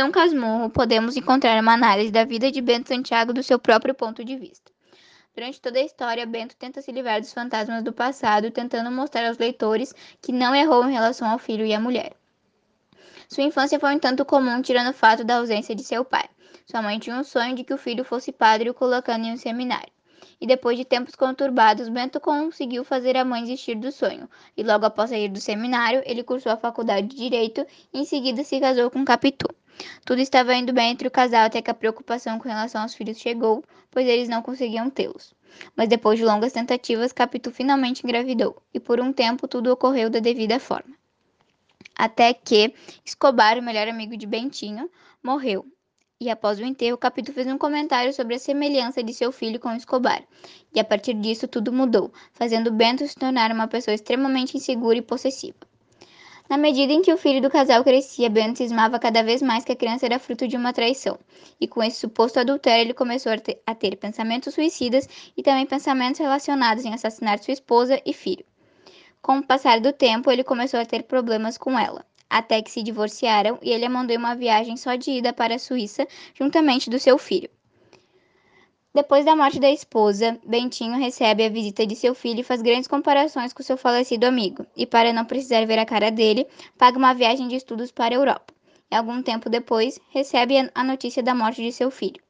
Dom Casmurro, podemos encontrar uma análise da vida de Bento Santiago do seu próprio ponto de vista. Durante toda a história, Bento tenta se livrar dos fantasmas do passado, tentando mostrar aos leitores que não errou em relação ao filho e à mulher. Sua infância foi um tanto comum, tirando o fato da ausência de seu pai. Sua mãe tinha um sonho de que o filho fosse padre, o colocando em um seminário. E depois de tempos conturbados, Bento conseguiu fazer a mãe desistir do sonho. E logo após sair do seminário, ele cursou a faculdade de Direito e em seguida se casou com Capitu. Tudo estava indo bem entre o casal até que a preocupação com relação aos filhos chegou, pois eles não conseguiam tê-los. Mas depois de longas tentativas, Capitu finalmente engravidou, e por um tempo tudo ocorreu da devida forma até que Escobar, o melhor amigo de Bentinho, morreu. E após o enterro, Capitu fez um comentário sobre a semelhança de seu filho com Escobar. E a partir disso, tudo mudou, fazendo Bento se tornar uma pessoa extremamente insegura e possessiva. Na medida em que o filho do casal crescia, Bento cismava cada vez mais que a criança era fruto de uma traição. E com esse suposto adultério, ele começou a ter, a ter pensamentos suicidas e também pensamentos relacionados em assassinar sua esposa e filho. Com o passar do tempo, ele começou a ter problemas com ela, até que se divorciaram e ele a mandou uma viagem só de ida para a Suíça, juntamente do seu filho. Depois da morte da esposa, Bentinho recebe a visita de seu filho e faz grandes comparações com seu falecido amigo, e para não precisar ver a cara dele, paga uma viagem de estudos para a Europa. E algum tempo depois, recebe a notícia da morte de seu filho.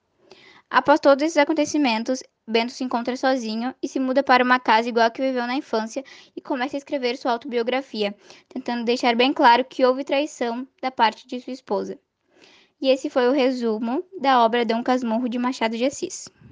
Após todos esses acontecimentos, Bento se encontra sozinho e se muda para uma casa igual a que viveu na infância e começa a escrever sua autobiografia, tentando deixar bem claro que houve traição da parte de sua esposa. E esse foi o resumo da obra Dom Casmurro de Machado de Assis.